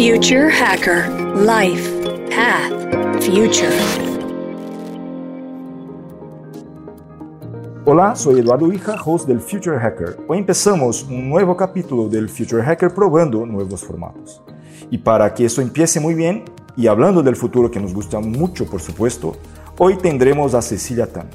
Future Hacker Life Path Future. Hola, soy Eduardo Hija, host del Future Hacker. Hoy empezamos un nuevo capítulo del Future Hacker probando nuevos formatos. Y para que eso empiece muy bien, y hablando del futuro que nos gusta mucho, por supuesto, hoy tendremos a Cecilia Tan.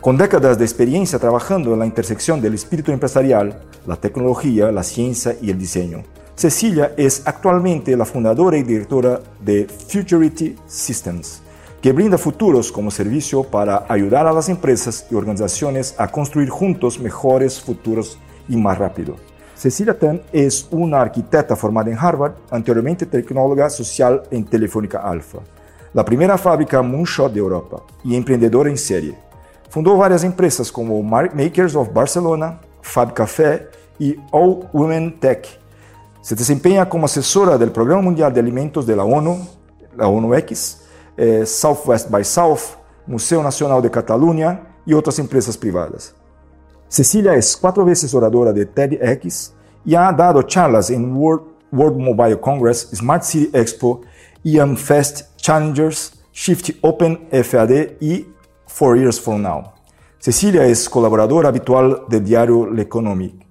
Con décadas de experiencia trabajando en la intersección del espíritu empresarial, la tecnología, la ciencia y el diseño, Cecilia es actualmente la fundadora y directora de Futurity Systems, que brinda futuros como servicio para ayudar a las empresas y organizaciones a construir juntos mejores futuros y más rápido. Cecilia Tan es una arquitecta formada en Harvard, anteriormente tecnóloga social en Telefónica Alpha, la primera fábrica Moonshot de Europa y emprendedora en serie. Fundó varias empresas como Makers of Barcelona, Fab Café y All Women Tech. Se desempeña como asesora del Programa Mundial de Alimentos de la ONU, la ONU-X, eh, Southwest by South, Museo Nacional de Cataluña y otras empresas privadas. Cecilia es cuatro veces oradora de TEDx y ha dado charlas en World, Mobile Congress, Smart City Expo, EM Fest Challengers, Shift Open FAD y Four Years From Now. Cecilia es colaboradora habitual del diario L'Economic.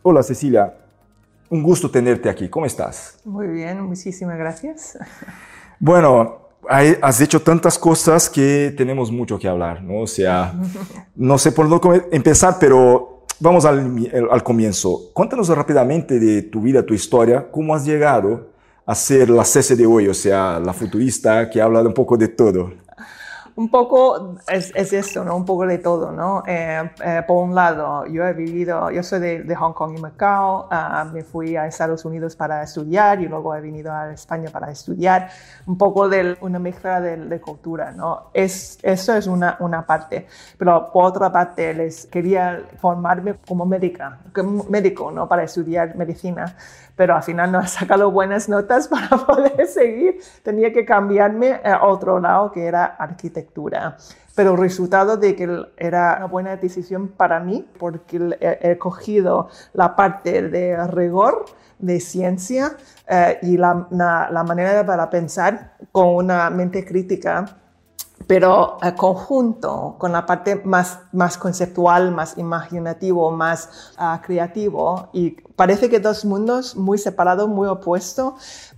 Hola Cecilia, un gusto tenerte aquí. ¿Cómo estás? Muy bien, muchísimas gracias. Bueno, has hecho tantas cosas que tenemos mucho que hablar, ¿no? O sea, no sé por dónde empezar, pero vamos al, al comienzo. Cuéntanos rápidamente de tu vida, tu historia, cómo has llegado a ser la CC de hoy, o sea, la futurista que habla un poco de todo un poco es, es, ¿no? Un poco de todo, ¿no? Eh, eh, por un lado, yo he vivido, yo soy de, Hong Kong y Macao, uh, me fui a Estados Unidos para estudiar y luego he venido a España para estudiar, un poco de una mezcla de, de cultura, ¿no? Es, eso es una, una parte, pero por otra parte les quería formarme como médica, como médico, ¿no? Para estudiar medicina pero al final no he sacado buenas notas para poder seguir. Tenía que cambiarme a otro lado que era arquitectura. Pero el resultado de que era una buena decisión para mí porque he, cogido la parte de rigor de ciencia eh, y la, la manera para pensar con una mente crítica pero en conjunto con la parte más, más conceptual, más imaginativo, más uh, creativo. Y parece que dos mundos muy separados, muy opuestos,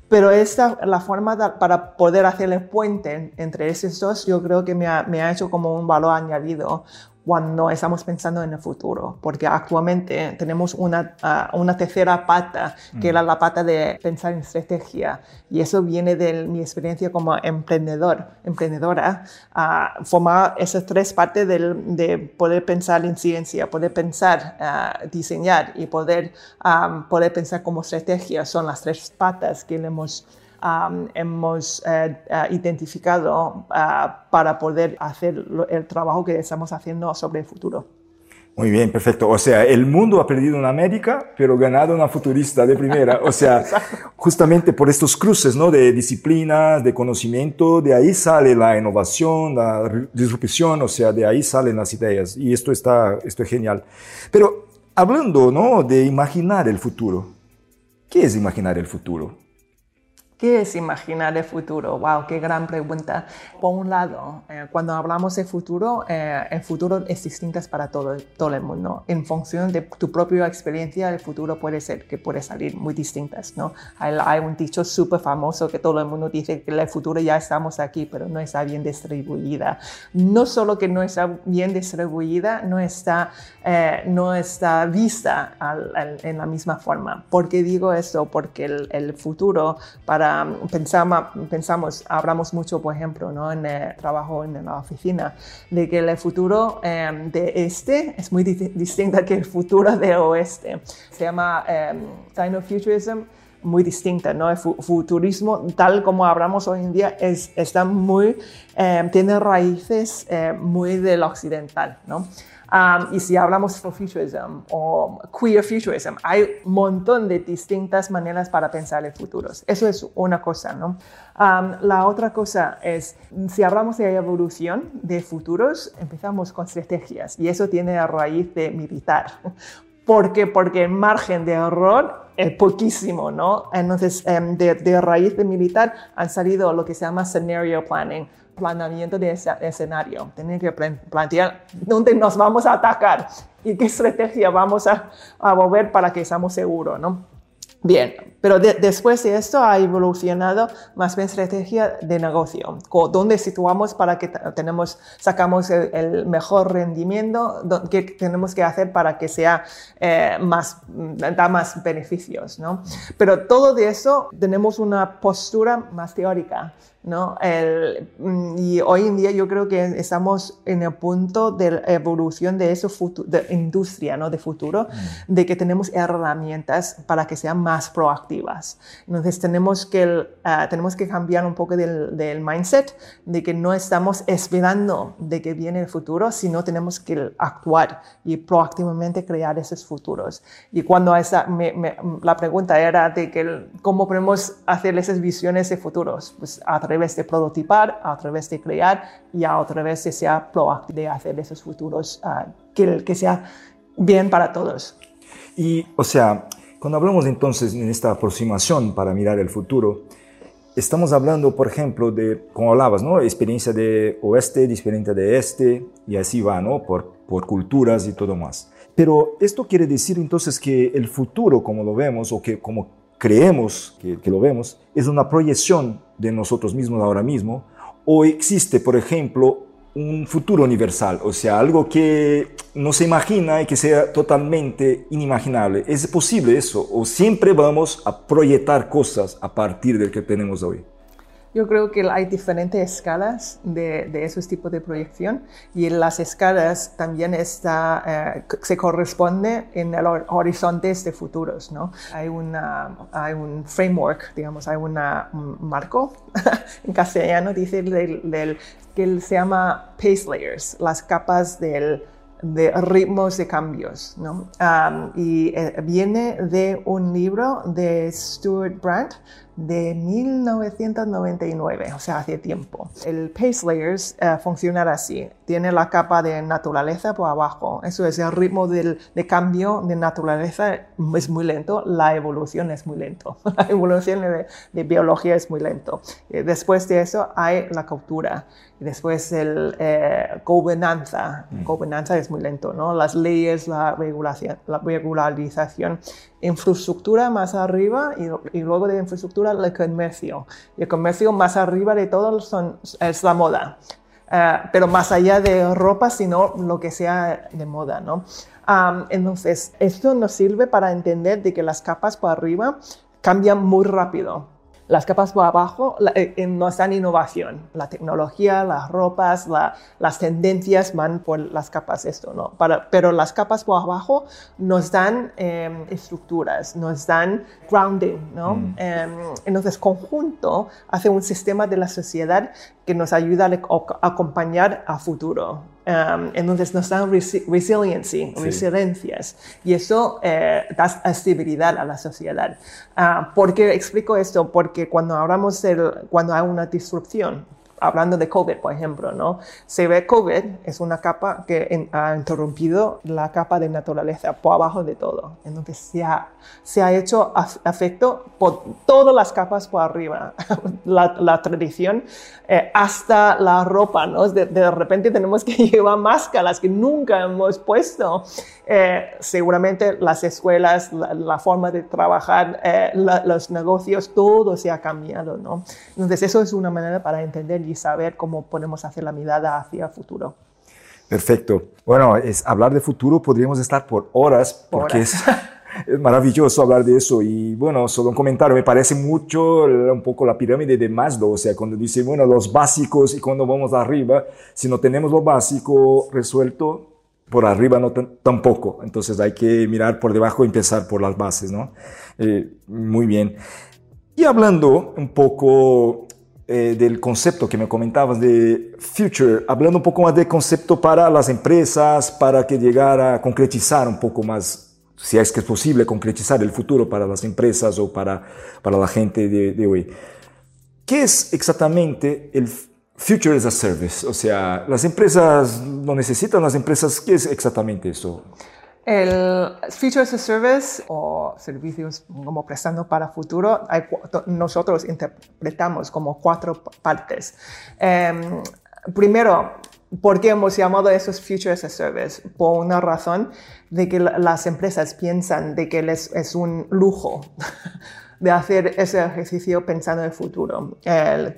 pero esta, la forma para poder hacer el puente entre esos dos, yo creo que me ha, me ha hecho como un valor añadido, cuando estamos pensando en el futuro, porque actualmente tenemos una, ah, una tercera pata, que era mm. la pata de pensar en estrategia, y eso viene de mi experiencia como emprendedor, emprendedora, uh, formar esas tres partes de, de, poder pensar en ciencia, poder pensar, uh, diseñar y poder, poder pensar como estrategia, son las tres patas que le hemos hemos eh, eh, identificado ah, para poder hacer el trabajo que estamos haciendo sobre el futuro. Muy bien, perfecto. O sea, el mundo ha perdido una médica, pero ganado una futurista de primera. O sea, justamente por estos cruces, ¿no? De disciplinas, de conocimiento, de ahí sale la innovación, la disrupción, o sea, de ahí salen las ideas. Y esto está, esto es genial. Pero hablando, ¿no? De imaginar el futuro. ¿Qué es imaginar el futuro? ¿Qué es imaginar el futuro? ¡Wow! ¡Qué gran pregunta! Por un lado, eh, cuando hablamos de futuro, eh, el futuro es distinto para todo, todo el mundo. En función de tu propia experiencia, el futuro puede ser que puede salir muy distintas, ¿no? Hay, hay un dicho súper famoso que todo el mundo dice que el futuro ya estamos aquí, pero no está bien distribuida. No solo que no está bien distribuida, no está, eh, no está vista en la misma forma. ¿Por qué digo esto? Porque el, el futuro para pensamos, pensamos, hablamos mucho, por ejemplo, ¿no? en el trabajo en la oficina, de que el futuro em, de este es muy distinto que el futuro de oeste. Se llama um, futurism muy distinta, ¿no? El futurismo, tal como hablamos hoy en día, es, está muy, em, tiene raíces eh, muy del occidental, ¿no? Y si hablamos de futurism o queer futurism, hay un montón de distintas maneras para pensar en futuros. Eso es una cosa, ¿no? la otra cosa es, si hablamos de evolución de futuros, empezamos con estrategias y eso tiene a raíz de militar. ¿Por qué? Porque el margen de error es poquísimo, ¿no? Entonces, em, de, de raíz de militar han salido lo que se llama scenario planning, planeamiento de escenario. Tienen que plantear dónde nos vamos a atacar y qué estrategia vamos a, a mover para que estemos seguros, ¿no? Bien, pero después de esto ha evolucionado más bien estrategia de negocio, dónde situamos para que tenemos, sacamos el, mejor rendimiento, qué tenemos que hacer para que sea eh, más, da más beneficios, ¿no? Pero todo de eso tenemos una postura más teórica, ¿no? El, mm, y hoy en día yo creo que estamos en el punto de evolución de de industria, ¿no? De futuro, mm. de que tenemos herramientas para que sean más proactivas. Entonces tenemos que, ah, tenemos que cambiar un poco del, del, mindset de que no estamos esperando de que viene el futuro, sino tenemos que actuar y proactivamente crear esos futuros. Y cuando esa, la pregunta era de que cómo podemos hacer esas visiones de futuros, pues a través través de prototipar, a través de crear y a través de ser proactivo, de hacer esos futuros uh, que, que sea bien para todos. Y, o sea, cuando hablamos entonces en esta aproximación para mirar el futuro, estamos hablando, por ejemplo, de, como hablabas, ¿no? Experiencia de oeste, diferente de este, y así va, ¿no? Por, por culturas y todo más. Pero esto quiere decir entonces que el futuro, como lo vemos, o que como creemos que, lo vemos, es una proyección de nosotros mismos ahora mismo, o existe, por ejemplo, un futuro universal, o sea, algo que no se imagina y que sea totalmente inimaginable. ¿Es posible eso? ¿O siempre vamos a proyectar cosas a partir del que tenemos hoy? Yo creo que hay diferentes escalas de, de esos tipos de proyección y las escalas también está, eh, se corresponde en el horizontes de futuros. ¿no? Hay, una, hay un framework, digamos, hay una, un marco, en castellano dice, del, del, que se llama pace layers, las capas del de ritmos de cambios, ¿no? Um, y eh, viene de un libro de Stuart Brandt de 1999, o sea, hace tiempo. El Pace Layers uh, funciona así. Tiene la capa de naturaleza por abajo. Eso es el ritmo del, de cambio de naturaleza es muy lento. La evolución es muy lento. La evolución de, de biología es muy lento. Y después de eso hay la cultura. Y después el eh, gobernanza. Mm. Gobernanza es muy lento, ¿no? Las leyes, la regulación, la regularización infraestructura más arriba y, luego de infraestructura el comercio. Y el comercio más arriba de todo son, es la moda. Eh, pero más allá de ropa, sino lo que sea de moda, ¿no? entonces, esto nos sirve para entender de que las capas por arriba cambian muy rápido las capas por abajo eh, nos dan innovación. La tecnología, las ropas, las tendencias van por las capas esto, ¿no? pero las capas por abajo nos dan em, estructuras, nos dan grounding, ¿no? Mm. Em, entonces, conjunto hace un sistema de la sociedad que nos ayuda a acompañar a futuro. Um, entonces nos dan resiliency, resiliencias, y eso eh, da estabilidad a la sociedad. Uh, ¿Por qué explico esto? Porque cuando hablamos de cuando hay una disrupción, hablando de COVID, por ejemplo, ¿no? Se ve COVID es una capa que ha interrumpido la capa de naturaleza por abajo de todo. Entonces se ha, se ha hecho afecto por todas las capas por arriba. la, la, tradición eh, hasta la ropa, ¿no? De, de, repente tenemos que llevar máscaras que nunca hemos puesto. Eh, seguramente las escuelas, la, forma de trabajar, eh, los negocios, todo se ha cambiado, ¿no? Entonces eso es una manera para entender y saber cómo podemos hacer la mirada hacia el futuro. Perfecto. Bueno, es, hablar de futuro podríamos estar por horas porque Es, es, maravilloso hablar de eso. Y bueno, solo un comentario, me parece mucho un poco la pirámide de Maslow, o sea, cuando dice, bueno, los básicos y cuando vamos arriba, si no tenemos lo básico resuelto, por arriba no tampoco. Entonces hay que mirar por debajo y empezar por las bases, ¿no? Eh, muy bien. Y hablando un poco eh, del concepto que me comentabas de future, hablando un poco más de concepto para las empresas, para que llegara a concretizar un poco más, si es que es posible concretizar el futuro para las empresas o para, para la gente de, de hoy. ¿Qué es exactamente el Future as a Service? O sea, las empresas lo necesitan, las empresas, ¿qué es exactamente eso? El Feature as a Service o servicios como prestando para futuro, nosotros interpretamos como cuatro partes. Em, primero, ¿por qué hemos llamado esos Future as a Service? Por una razón de que las empresas piensan de que les es un lujo de hacer ese ejercicio pensando en el futuro.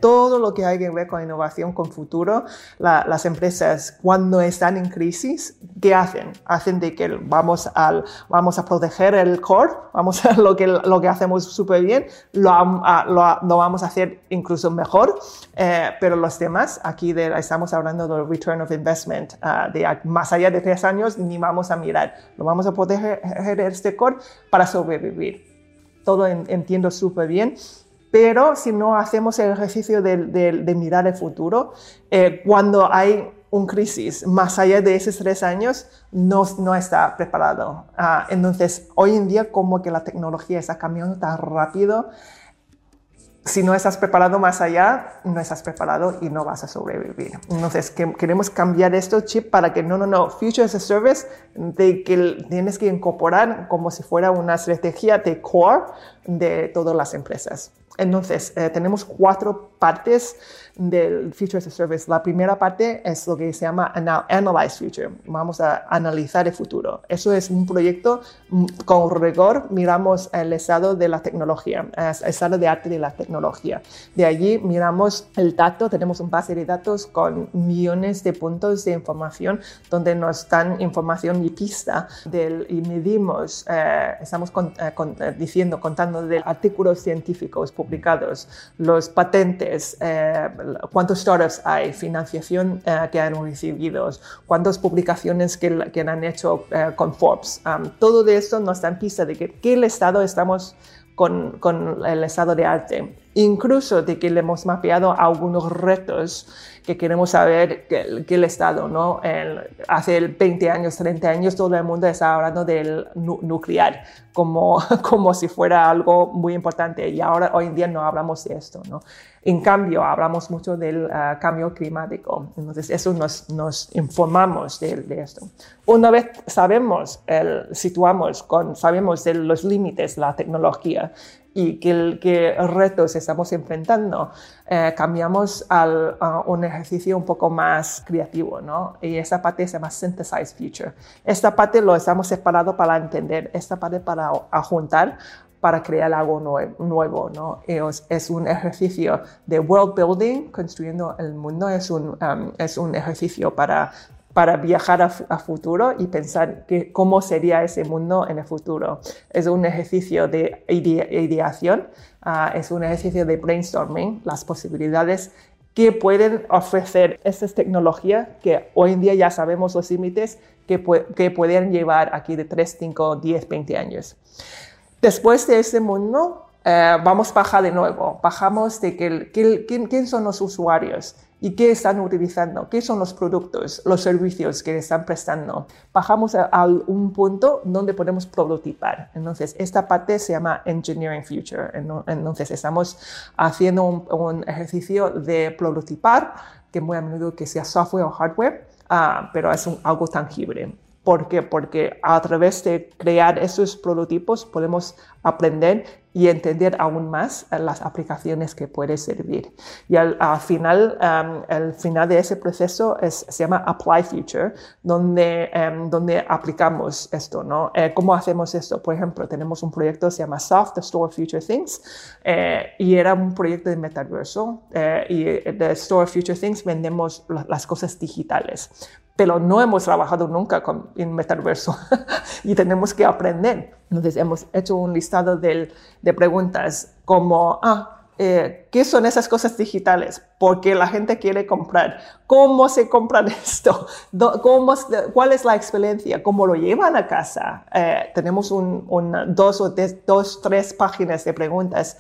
todo lo que hay que ver con innovación, con futuro, las empresas cuando están en crisis, ¿qué hacen? Hacen de que vamos, al, vamos a proteger el core, vamos a lo que, lo que hacemos súper bien, lo, lo, vamos a hacer incluso mejor, eh, pero los demás, aquí estamos hablando del return of investment, ah, de más allá de tres años, ni vamos a mirar, lo vamos a proteger este core para sobrevivir todo entiendo súper bien, pero si no hacemos el ejercicio de, mirar el futuro, eh, cuando hay un crisis más allá de esos tres años, no, no está preparado. Ah, entonces, hoy en día como que la tecnología está cambiando tan rápido, si no estás preparado más allá, no estás preparado y no vas a sobrevivir. Entonces, que, queremos cambiar esto chip para que no, no, no, Future as a Service, de que tienes que incorporar como si fuera una estrategia de core de todas las empresas. Entonces, eh, tenemos cuatro partes del Future as a Service. La primera parte es lo que se llama Analyze Future. Vamos a analizar el futuro. Eso es un proyecto mm, con rigor. Miramos el estado de la tecnología, el estado de arte de la tecnología. De allí miramos el dato. Tenemos un base de datos con millones de puntos de información donde nos dan información y pista del, y medimos, eh, estamos eh, diciendo, contando de artículos científicos publicados, los patentes, eh, cuántos startups hay, financiación eh, que han recibido, cuántas publicaciones que, que han hecho eh, con Forbes. todo de esto nos da pista de que, qué estado estamos con, con el estado de arte. Incluso de que le hemos mapeado algunos retos que queremos saber que, el Estado, ¿no? hace 20 años, 30 años, todo el mundo está hablando del nuclear como, como si fuera algo muy importante y ahora hoy en día no hablamos de esto, ¿no? En cambio, hablamos mucho del ah, cambio climático, entonces eso nos, nos informamos de, de, esto. Una vez sabemos, el, situamos, con, sabemos de los límites de la tecnología, y qué, retos estamos enfrentando, eh, cambiamos al, a un ejercicio un poco más creativo, ¿no? Y esa parte se llama Synthesize Future. Esta parte lo estamos separado para entender, esta parte para juntar para crear algo nuevo, ¿no? Es, es, un ejercicio de world building, construyendo el mundo, es un, um, es un ejercicio para para viajar a, futuro y pensar que, cómo sería ese mundo en el futuro. Es un ejercicio de ideación, ah, es un ejercicio de brainstorming, las posibilidades que pueden ofrecer estas tecnologías que hoy en día ya sabemos los límites que, que pueden llevar aquí de 3, 5, 10, 20 años. Después de ese mundo, eh, vamos a bajar de nuevo. Bajamos de que, quién son los usuarios y qué están utilizando, qué son los productos, los servicios que están prestando. Bajamos a, un punto donde podemos prototipar. Entonces, esta parte se llama Engineering Future. Entonces, estamos haciendo un, ejercicio de prototipar, que muy a menudo que sea software o hardware, ah, pero es algo tangible. ¿Por qué? Porque a través de crear esos prototipos podemos aprender y entender aún más eh, las aplicaciones que puede servir. Y al, final, um, el final de ese proceso es, se llama Apply Future, donde, um, donde aplicamos esto, ¿no? Eh, ¿Cómo hacemos esto? Por ejemplo, tenemos un proyecto que se llama Soft, the Store Future Things, eh, y era un proyecto de metaverso, y de Store Future Things vendemos las cosas digitales pero no hemos trabajado nunca con, en metaverso y tenemos que aprender. Entonces hemos hecho un listado de, de preguntas como, ah, eh, ¿qué son esas cosas digitales? Porque la gente quiere comprar. ¿Cómo se compra esto? ¿Cómo, ¿Cuál es la experiencia? ¿Cómo lo llevan a casa? Eh, tenemos un, dos o dos, tres páginas de preguntas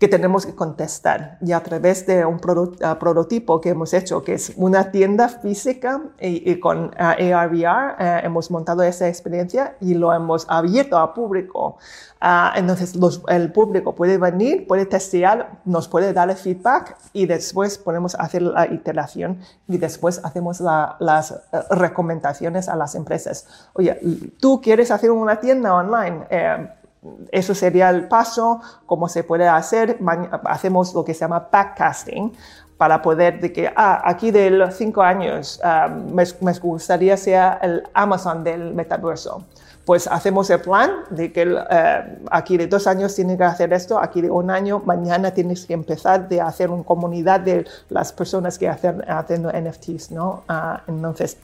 que tenemos que contestar. Y a través de un prototipo que hemos hecho, que es una tienda física y, con uh, AR/VR, eh, hemos montado esa experiencia y lo hemos abierto al público. Uh, entonces el público puede venir, puede testear, nos puede dar el feedback y después podemos hacer la iteración y después hacemos las eh, recomendaciones a las empresas. Oye, tú quieres hacer una tienda online. Eh, eso sería el paso, cómo se puede hacer. Hacemos lo que se llama backcasting para poder de que, ah, aquí de los cinco años ah, me, me, gustaría ser el Amazon del metaverso pues hacemos el plan de que eh, aquí de dos años tienes que hacer esto, aquí de un año, mañana tienes que empezar de hacer una comunidad de las personas que hacen haciendo NFTs, ¿no? Ah, entonces,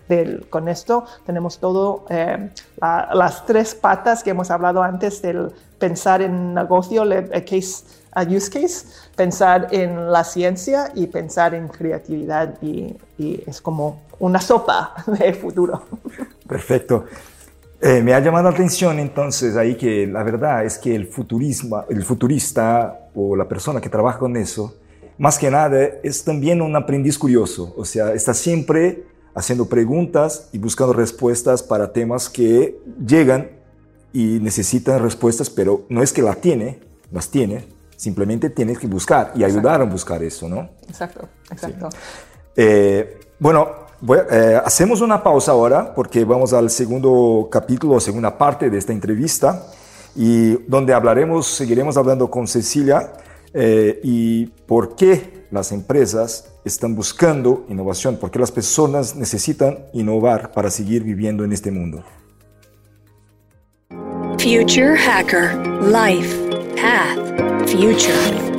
con esto tenemos todo, eh, las tres patas que hemos hablado antes del pensar en negocio, el case, use case, pensar en la ciencia y pensar en creatividad y, y es como una sopa de futuro. Perfecto. Eh, me ha llamado la atención entonces ahí que la verdad es que el, futurismo, el futurista o la persona que trabaja con eso, más que nada es también un aprendiz curioso, o sea, está siempre haciendo preguntas y buscando respuestas para temas que llegan y necesitan respuestas, pero no es que las tiene, las tiene, simplemente tienes que buscar y ayudar a buscar eso, ¿no? Exacto, exacto. Eh, bueno, eh, hacemos una pausa ahora porque vamos al segundo capítulo, segunda parte de esta entrevista, y donde hablaremos, seguiremos hablando con Cecilia eh, y por qué las empresas están buscando innovación, por qué las personas necesitan innovar para seguir viviendo en este mundo. Future Hacker Life Path Future.